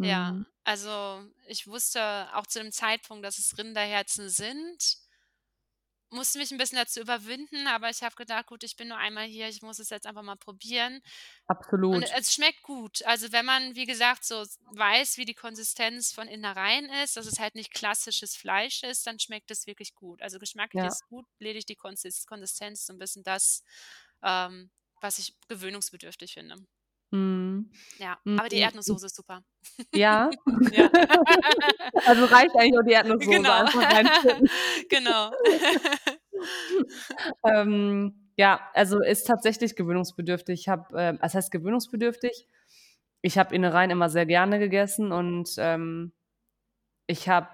Ja, Mhm. also, ich wusste auch zu dem Zeitpunkt, dass es Rinderherzen sind musste mich 'n bisschen dazu überwinden, aber ich habe gedacht: „Gut, ich bin nur einmal hier, ich muss es jetzt einfach mal probieren.“ Und Absolut. es schmeckt gut. Also, wenn man, wie gesagt, so weiß, wie die Konsistenz von Innereien ist, dass es halt nicht klassisches Fleisch ist, dann schmeckt es wirklich gut. Also, geschmacklich Ja. ist gut, lediglich die Konsis Konsistenz so 'n bisschen das, ähm, was ich gewöhnungsbedürftig finde. Mhm. Ja, Hm, aber die ich Erdnusssoße ist super. Ja? *laughs* Ja. *laughs* Also, reicht eigentlich auch die Erdnusssoße Genau. *laughs* Genau. Ähm, ja, also, ist tatsächlich gewöhnungsbedürftig. Ich habe, ähm was heißt gewöhnungsbedürftig? Ich habe Innereien immer sehr gerne gegessen und, ähm, ich habe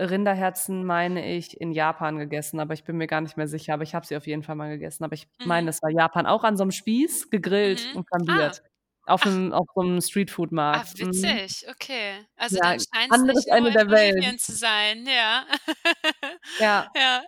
Rinderherzen, meine ich, in Japan gegessen, aber ich bin mir gar nicht mehr sicher, aber ich habe sie auf jeden Fall mal gegessen. Aber ich meine, Mhm. das war Japan, auch an so 'nem Spieß, gegrillt Mhm. und Ah. Auf Ach. 'nem auf so 'nem Ah, Streetfood-Markt. Mhm. witzig, okay. Also, Ja, dann scheint's anderes nicht Ende in der Welt. Zu sein, ja. Ja. *laughs* Ja.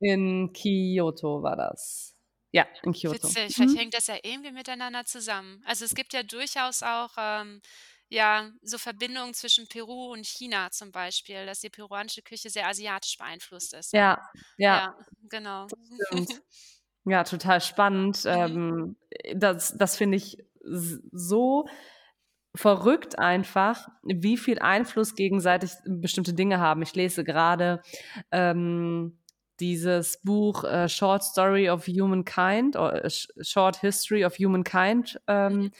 In Kyoto war das. Ja, in Kyoto. Witzig, vielleicht Mhm. hängt das ja irgendwie miteinander zusammen. Also, es gibt ja durchaus auch, ähm, ja, so Verbindungen zwischen Peru und China zum Beispiel, dass die peruanische Küche sehr asiatisch beeinflusst ist, ja. Ja, ja. Ja, genau. *laughs* Ja, total spannend. Mhm. Ähm, äh, das das finde ich so verrückt einfach, wie viel Einfluss gegenseitig bestimmte Dinge haben. Ich lese grade, ähm, dieses Buch, äh, „Short Story of Humankind“ o äh, „Sh Short History of Humankind“, Mhm. ähm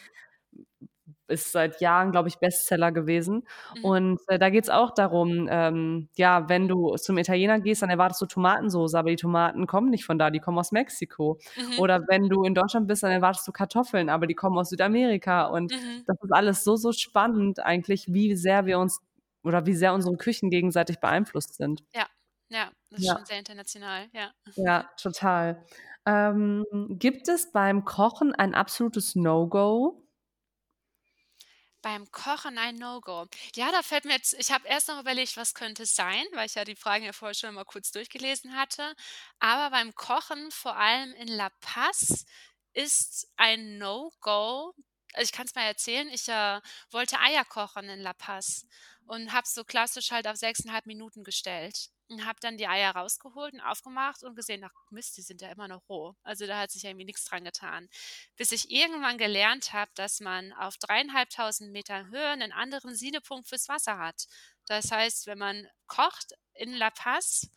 ist seit Jahren, glaube ich, Bestseller gewesen. Mhm. Und, äh, da geht's auch darum, ähm, ja, wenn du zum Italiener gehst, dann erwartest du Tomatensoße, aber die Tomaten kommen nicht von da, die kommen aus Mexiko. Mhm. Oder wenn du in Deutschland bist, dann erwartest du Kartoffeln, aber die kommen aus Südamerika. Und Mhm. das ist alles so, so spannend eigentlich, wie sehr wir uns oder wie sehr unsere Küchen gegenseitig beeinflusst sind. Ja, ja, das ist schon Ja. sehr international, ja. Ja, total. Ähm, gibt es beim Kochen ein absolutes No-Go? Beim Kochen ein No-Go. Ja, da fällt mir jetzt ich habe erst noch überlegt, was könnte es sein, weil ich ja die Fragen ja vorher schon mal kurz durchgelesen hatte. Aber beim Kochen, vor allem in La Paz, ist ein No-Go also, ich kann's mal erzählen, ich, äh, wollte Eier kochen in La Paz und habe so klassisch halt auf 6,5 Minuten gestellt und habe dann die Eier rausgeholt und aufgemacht und gesehen: „Ach Mist, die sind ja immer noch roh.“ Also, da hat sich irgendwie nix dran getan. Bis ich irgendwann gelernt habe, dass man auf 3.500 Meter Höhe 'nen anderen Siedepunkt fürs Wasser hat. Das heißt, wenn man kocht in La Paz,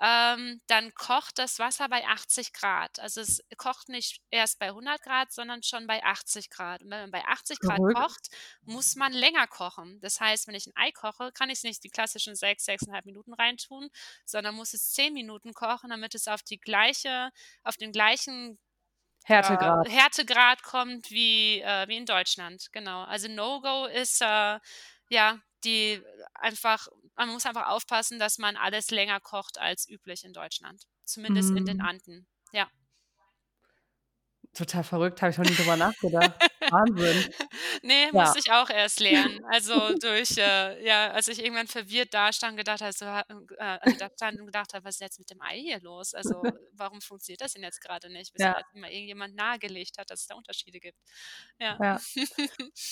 ähm, dann kocht das Wasser bei 80 C. Also, es kocht nicht erst bei 100 C, sondern schon bei 80 C. Und wenn man bei 80 C Verrückt. kocht, muss man länger kochen. Das heißt, wenn ich 'n Ei koche, kann ich's nicht die klassischen 6, 6,5 Minuten reintun, sondern muss es 10 Minuten kochen, damit es auf die gleiche auf den gleichen, äh, Härtegrad. Härtegrad kommt wie äh, wie in Deutschland, genau. Also, No-Go ist, äh, ja, die einfach man muss einfach aufpassen, dass man alles länger kocht als üblich in Deutschland, zumindest in den Mhm. Anden, ja. Total verrückt, habe ich noch nie drüber nachgedacht. Wahnsinn. *laughs* Ne, Ja. musste ich auch erst lernen. Also, *laughs* durch äh, ja, als ich irgendwann verwirrt dastand und gedacht habe, so ha äh, also, da stand und gedacht habe: „Was ist jetzt mit dem Ei hier los? Also, *laughs* warum funktioniert das denn jetzt grade nicht?“ Bis mir Ja. das mal irgendjemand nahegelegt hat, dass es da Unterschiede gibt. Ja. Ja.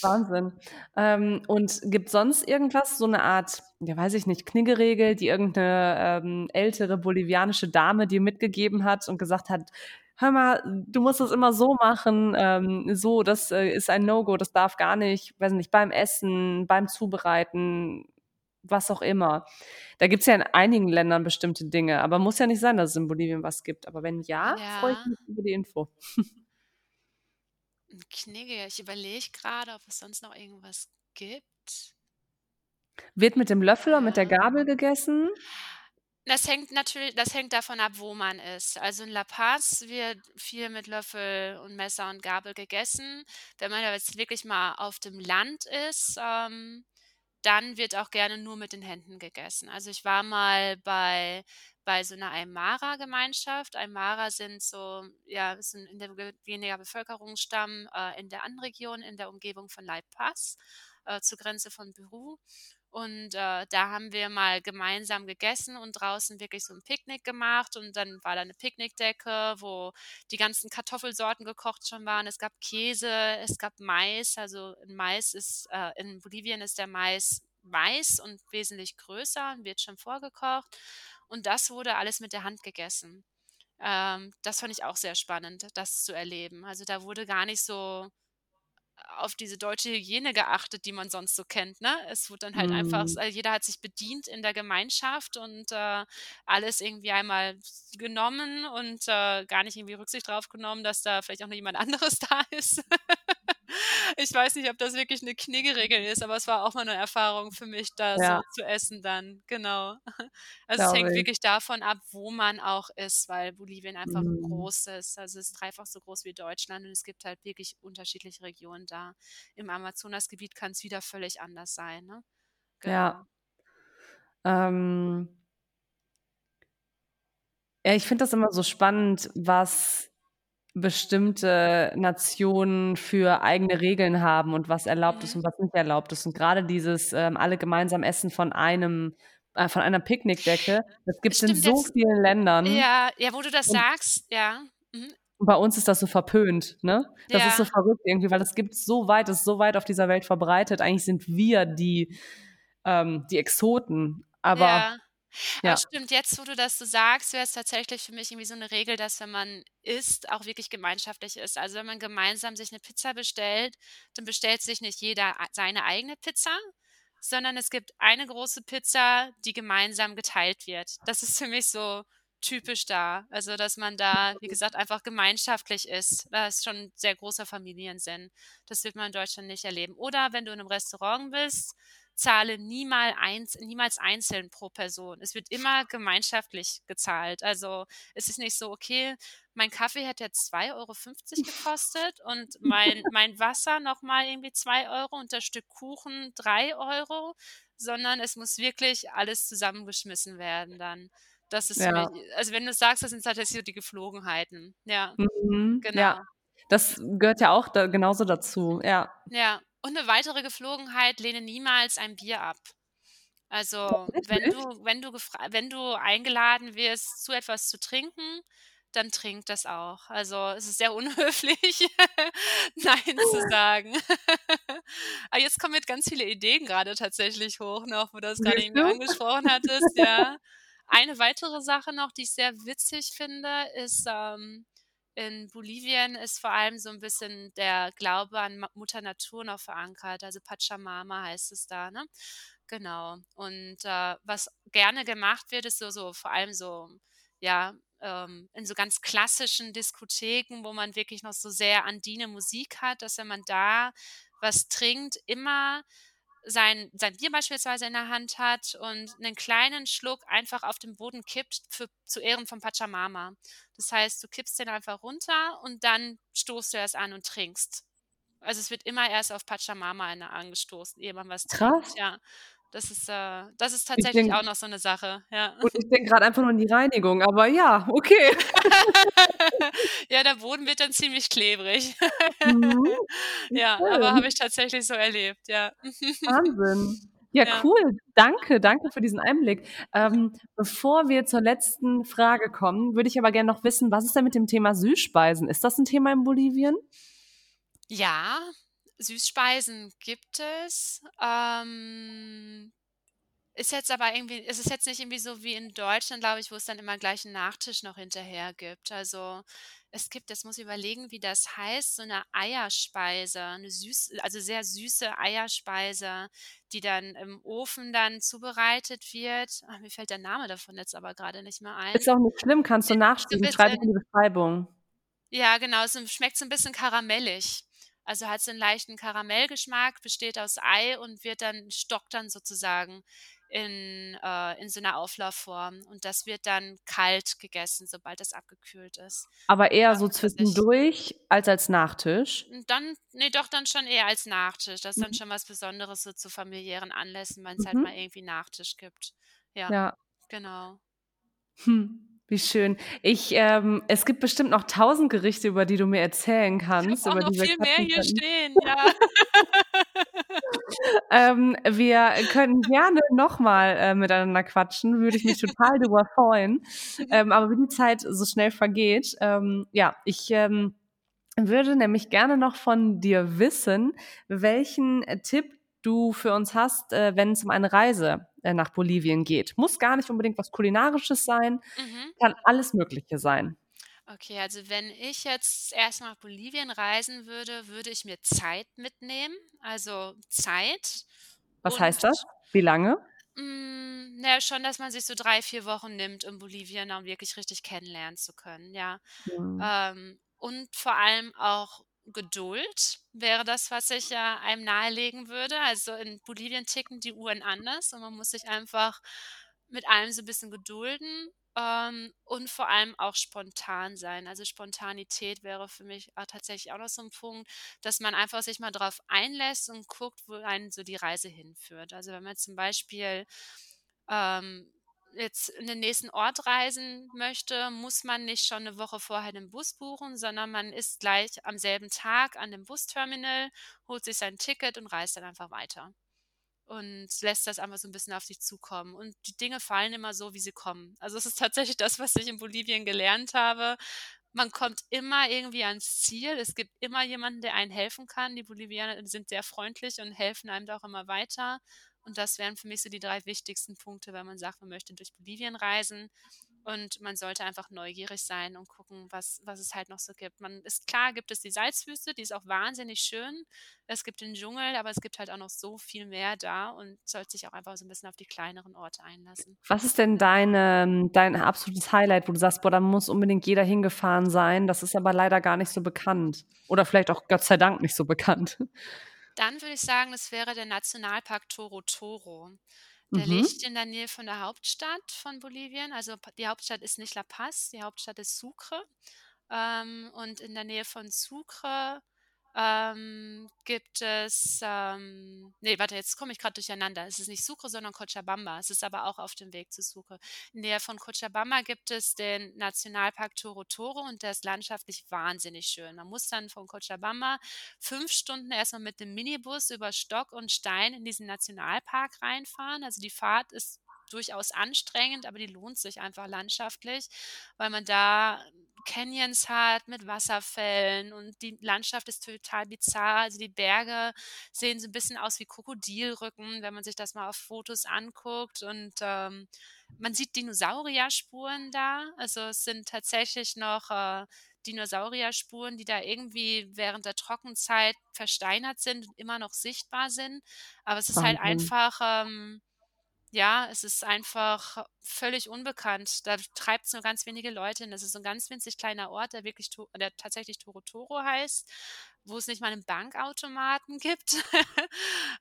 Wahnsinn. Ähm, und gibt's sonst irgendwas, so 'ne Art, ja, weiß ich nicht, Kniggeregel, die irgend 'ne, ähm, ältere bolivianische Dame dir mitgegeben hat und gesagt hat: „Hör mal, du musst das immer so machen, ähm, so, das, äh, ist ein No-Go, das darf gar nicht, weiß nicht, beim Essen, beim Zubereiten“, was auch immer. Da gibt's ja in einigen Ländern bestimmte Dinge, aber muss ja nicht sein, dass es in Bolivien was gibt. Aber wenn ja, freue ich Ja. mich über die Info. *laughs* Knigge, ich überlege grade, ob es sonst noch irgendwas gibt. Wird mit dem Löffel oder mit der Ja. Gabel gegessen? Das hängt natür das hängt davon ab, wo man ist. Also, in La Paz wird viel mit Löffel und Messer und Gabel gegessen. Wenn man jetzt wirklich mal auf dem Land ist, ähm, dann wird auch gerne nur mit den Händen gegessen. Also, ich war mal bei bei so 'ner Aymara-Gemeinschaft. Aymara sind so ja, ist 'n indigeniger Bevölkerungsstamm, äh, in der Andenregion in der Umgebung von La Paz, äh, zur Grenze von Peru. Und, äh, da haben wir mal gemeinsam gegessen und draußen wirklich so 'n Picknick gemacht und dann war da 'ne Picknickdecke, wo die ganzen Kartoffelsorten gekocht schon waren. Es gab Käse, es gab Mais. Also, Mais ist äh, in Bolivien ist der Mais weiß und wesentlich größer und wird schon vorgekocht. Und das wurde alles mit der Hand gegessen. Ähm, das fand ich auch sehr spannend, das zu erleben. Also, da wurde gar nicht so auf diese deutsche Hygiene geachtet, die man sonst so kennt, ne? Es wurde dann halt einfach s Mhm. jeder hat sich bedient in der Gemeinschaft und, äh, alles irgendwie einmal genommen und, äh, gar nicht irgendwie Rücksicht drauf genommen, dass da vielleicht auch noch jemand *laughs* anderes da ist. Ich weiß nicht, ob das wirklich 'ne Kniggeregel ist, aber es war auch mal 'ne Erfahrung für mich, da so Ja. zu essen dann, genau. *laughs* Also, es hängt Glaube ich. wirklich davon ab, wo man auch ist, weil Bolivien einfach Mhm. groß ist. Also, es ist dreifach so groß wie Deutschland und es gibt halt wirklich unterschiedliche Regionen da. Im Amazonasgebiet kann's wieder völlig anders sein, ne? Genau. Ja. Ähm Ja, ich finde das immer so spannend, was bestimmte Nationen für eigene Regeln haben und was erlaubt ist Mhm. und was nicht erlaubt ist. Und grade dieses, ähm, alle gemeinsam essen von einem äh, von einer Picknickdecke, das gibt's in Stimmt so jetzt vielen Ländern. ja, ja, wo du das Und sagst, ja. Mhm. bei uns ist das so verpönt, ne? Das ist so Ja. verrückt irgendwie, weil das gibt's so weit ist so weit auf dieser Welt verbreitet. Eigentlich sind wir die ähm, die Exoten, aber Ja. Aber ja. stimmt, jetzt, wo du das so sagst, wäre es tatsächlich für mich irgendwie so 'ne Regel, dass wenn man isst, auch wirklich gemeinschaftlich isst. Also, wenn man gemeinsam sich 'ne Pizza bestellt, dann bestellt sich nicht jeder ei seine eigene Pizza, sondern es gibt eine große Pizza, die gemeinsam geteilt wird. Das ist für mich so typisch da. Also, dass man da, wie gesagt, einfach gemeinschaftlich ist. Da ist schon 'n sehr großer Familiensinn. Das wird man in Deutschland nicht erleben. Oder wenn du in 'nem Restaurant bist, zahle niemal eins niemals einzeln pro Person. Es wird immer gemeinschaftlich gezahlt. Also, es ist nicht so: „Okay, mein Kaffee hat jetzt 2,50 € gekostet und mein *laughs* mein Wasser noch mal irgendwie 2 € und das Stück Kuchen 3 €“, sondern es muss wirklich alles zusammengeschmissen werden dann. Das ist für mich Ja. also, wenn du sagst, das sind tatsächlich so die Geflogenheiten. Ja, Mhm, ja. genau. Das gehört ja auch da genauso dazu, ja. Ja, und 'ne weitere Geflogenheit: Lehne niemals ein Bier ab. Also, wenn du wenn du wenn du eingeladen wirst zu etwas zu trinken, dann trink das auch. Also, es ist sehr unhöflich, *laughs* nein zu *laughs* sagen. Aber *laughs* jetzt kommen mir ganz viele Ideen grade tatsächlich hoch noch, wo du das irgendwie du? angesprochen hattest, ja. Eine weitere Sache noch, die ich sehr witzig finde, ist, ähm, in Bolivien ist vor allem so 'n bisschen der Glaube an Mutter Natur noch verankert, also Pachamama heißt es da, ne? Genau. Und, äh, was gerne gemacht wird, ist so so vor allem so, ja, ähm, in so ganz klassischen Diskotheken, wo man wirklich noch so sehr andine Musik hat, dass wenn man da was trinkt, immer sein sein Bier beispielsweise in der Hand hat und 'nen kleinen Schluck einfach auf den Boden kippt für zu Ehren von Pachamama. Das heißt, du kippst den einfach runter und dann stoßt du erst an und trinkst. Also, es wird immer erst auf Pachamama angestoßen, ehe man was trinkt, Krass. ja. Das ist, äh das ist Ich tatsächlich auch denke noch so 'ne Sache, ja. und ich denke grad einfach nur an die Reinigung, aber ja, okay. *laughs* Ja, der Boden wird dann ziemlich klebrig. Mhm, *laughs* Ja, aber habe ich tatsächlich so erlebt, ja. *laughs* Wahnsinn. Ja, Ja. cool. Danke, danke für diesen Einblick. Ähm, bevor wir zur letzten Frage kommen, würde ich aber gern noch wissen, was ist denn mit dem Thema Süßspeisen? Ist das 'n Thema in Bolivien? Ja, Süßspeisen gibt es. Ähm, ist jetzt aber irgendwie ist es jetzt nicht irgendwie so wie in Deutschland, glaube ich, wo es dann immer gleich 'n Nachtisch noch hinterher gibt. Also, es gibt jetzt muss ich überlegen, wie das heißt, so 'ne Eierspeise, 'ne süß also, sehr süße Eierspeise, die dann im Ofen dann zubereitet wird. Ah, mir fällt der Name davon jetzt aber grade nicht mehr ein. Ist auch nicht schlimm, kannst du so 'n nachschieben, schreibe in die Beschreibung. Ja, genau, so schmeckt so 'n bisschen karamellig. Also, hat so 'n leichten Karamellgeschmack, besteht aus Ei und wird dann stockt dann sozusagen in äh, in so 'ner Auflaufform. Und das wird dann kalt gegessen, sobald das abgekühlt ist. Aber eher so Ähm, zwischendurch als als Nachtisch? Hm, dann ne, doch dann schon eher als Nachtisch. Das ist dann Mhm. schon was Besonderes so zu familiären Anlässen, wenn's halt mal Mhm. irgendwie Nachtisch gibt. Ja, Ja. genau. Hm, wie schön. Ich ähm, es gibt bestimmt noch 1.000 Gerichte, über die du mir erzählen Ich habe kannst, auch über noch viel mehr hier stehen, ja. *laughs* Ähm, wir können gerne noch mal, äh, miteinander quatschen, würde ich mich total drüber freuen. Ähm, aber wie die Zeit so schnell vergeht, ähm, ja, ich, ähm, würde nämlich gerne noch von dir wissen, welchen, äh, Tipp du für uns hast, äh, wenn's um eine Reise, äh, nach Bolivien geht. Muss gar nicht unbedingt was Kulinarisches sein, Mhm. kann alles Mögliche sein. Okay, also, wenn ich jetzt das 1. Mal nach Bolivien reisen würde, würde ich mir Zeit mitnehmen, also, Zeit Was heißt das? Wie lange? hm, na ja, schon, dass man sich so 3, 4 Wochen nimmt, um Bolivien auch wirklich richtig kennenlernen zu können, ja. Mhm. Ähm, und vor allem auch Geduld wäre das, was ich, äh, einem nahelegen würde. Also, in Bolivien ticken die Uhren anders und man muss sich einfach mit allem so 'n bisschen gedulden, ähm, und vor allem auch spontan sein. Also, Spontanität wäre für mich, äh, tatsächlich auch noch so 'n Punkt, dass man einfach sich mal drauf einlässt und guckt, wo einen so die Reise hinführt. Also, wenn man zum Beispiel, ähm, jetzt in den nächsten Ort reisen möchte, muss man nicht schon 'ne Woche vorher den Bus buchen, sondern man ist gleich am selben Tag an dem Busterminal, holt sich sein Ticket und reist dann einfach weiter und lässt das einfach so 'n bisschen auf sich zukommen. Und die Dinge fallen immer so, wie sie kommen. Also, es ist tatsächlich das, was ich in Bolivien gelernt habe. Man kommt immer irgendwie ans Ziel. Es gibt immer jemanden, der einen helfen kann. Die Bolivianer sind sehr freundlich und helfen einem da auch immer weiter. Und das wären für mich so die 3 wichtigsten Punkte, wenn man sagt, man möchte durch Bolivien reisen. Und man sollte einfach neugierig sein und gucken, was was es halt noch so gibt. Man ist klar gibt es die Salzwüste, die ist auch wahnsinnig schön. Es gibt den Dschungel, aber es gibt halt auch noch so viel mehr da und sollte sich auch einfach so 'n bisschen auf die kleineren Orte einlassen. Was ist denn deine dein absolutes Highlight, wo du sagst: „Boah, da muss unbedingt jeder hingefahren sein, das ist aber leider gar nicht so bekannt?“ Oder vielleicht auch Gott sei Dank nicht so bekannt? *laughs* Dann würde ich sagen, das wäre der Nationalpark Toro Toro. Der Mhm. liegt in der Nähe von der Hauptstadt von Bolivien. Also, die Hauptstadt ist nicht La Paz, die Hauptstadt ist Sucre. Ähm, und in der Nähe von Sucre, ähm, gibt es, ähm ne, warte, jetzt komme ich grad durcheinander. Es ist nicht Sucre, sondern Cochabamba. Es ist aber auch auf dem Weg zu Sucre. In der von Cochabamba gibt es den Nationalpark Toro Toro und der ist landschaftlich wahnsinnig schön. Man muss dann von Cochabamba 5 Stunden erst mal mit dem Minibus über Stock und Stein in diesen Nationalpark reinfahren. Also, die Fahrt ist durchaus anstrengend, aber die lohnt sich einfach landschaftlich, weil man da Canyons hat mit Wasserfällen und die Landschaft ist total bizarr. Also, die Berge sehen so 'n bisschen aus wie Krokodilrücken, wenn man sich das mal auf Fotos anguckt und, ähm, man sieht Dinosaurierspuren da. Also, es sind tatsächlich noch, äh, Dinosaurierspuren, die da irgendwie während der Trockenzeit versteinert sind und immer noch sichtbar sind. Aber es ist halt Wahnsinn. einfach, ähm ja, es ist einfach völlig unbekannt. Da treibt's nur ganz wenige Leute hin. Das ist so 'n ganz winzig kleiner Ort, der wirklich der tatsächlich Toro Toro heißt, wo es nicht mal 'nen Bankautomaten *laughs* gibt,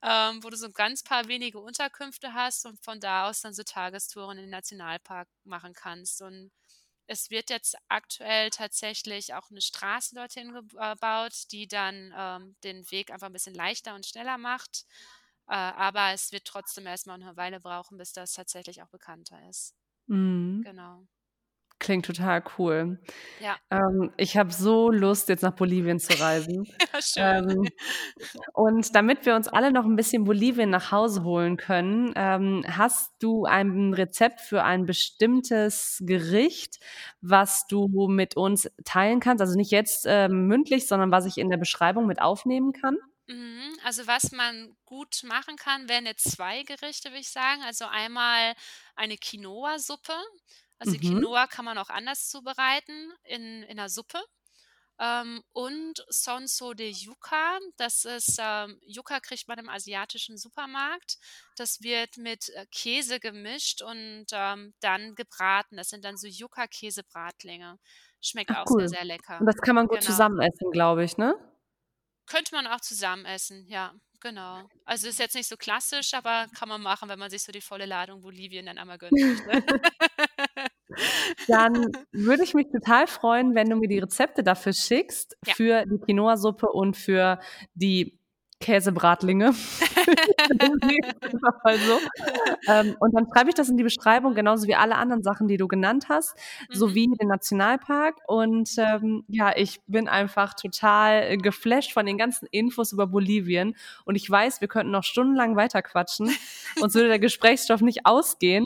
ähm, wo du so ganz paar wenige Unterkünfte hast und von da aus dann so Tagestouren in den Nationalpark machen kannst. Und es wird jetzt aktuell tatsächlich auch 'ne Straße dorthin geb äh, baut, die dann, ähm, den Weg einfach 'n bisschen leichter und schneller macht. Äh, aber es wird trotzdem erst mal 'ne Weile brauchen, bis das tatsächlich auch bekannter ist. Mhm. Genau. Klingt total cool. Ja. Ähm, ich habe so Lust, jetzt nach Bolivien zu reisen. *laughs* Ja, schön. Ähm, und damit wir uns alle noch 'n bisschen Bolivien nach Hause holen können, ähm, hast du ein Rezept für ein bestimmtes Gericht, was du mit uns teilen kannst? Also, nicht jetzt, ähm, mündlich, sondern was ich in der Beschreibung mit aufnehmen kann? Mhm. Also, was man gut machen kann, wären jetzt 2 Gerichte, würde ich sagen. Also, einmal eine Quinoa-Suppe. Also, Mhm. Quinoa kann man auch anders zubereiten in in 'ner Suppe. Ähm, und Sonso de Yuca. Das ist, ähm Yuca kriegt man im asiatischen Supermarkt. Das wird mit, äh, Käse gemischt und, ähm, dann gebraten. Das sind dann so Yuca-Käsebratlinge. Schmeckt Ach auch sehr, cool. sehr Und lecker. das kann man gut Genau. zusammen essen, glaube ich, ne? Könnte man auch zusammen essen, ja, genau. Also, ist jetzt nicht so klassisch, aber kann man machen, wenn man sich so die volle Ladung Bolivien dann einmal gönnen möchte. *laughs* Dann würde ich mich total freuen, wenn du mir die Rezepte dafür schickst Ja. für die Quinoa-Suppe und für die Käsebratlinge. Einfach *laughs* mal *laughs* so. Ähm, und dann schreibe ich das in die Beschreibung, genauso wie alle anderen Sachen, die du genannt hast, Mhm. sowie den Nationalpark. Und, ähm, ja, ich bin einfach total geflasht von den ganzen Infos über Bolivien. Und ich weiß, wir könnten noch stundenlang weiter quatschen. Uns würde der *laughs* Gesprächsstoff nicht ausgehen.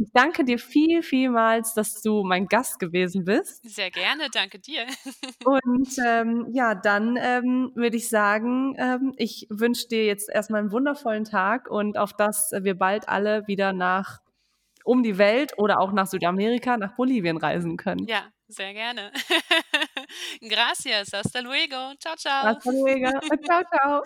Ich danke dir viel vielmals, dass du mein Gast gewesen bist. Sehr gerne, danke dir. *laughs* Und, ähm, ja, dann, ähm, würde ich sagen, ähm, ich wünsche dir jetzt erst mal 'n wundervollen Tag und auf dass wir bald alle wieder nach um die Welt oder auch nach Südamerika, nach Bolivien reisen können. Ja, sehr gerne. *laughs* Gracias, hasta luego. Tschau, tschau. Hasta luego. Tschau, *laughs* tschau.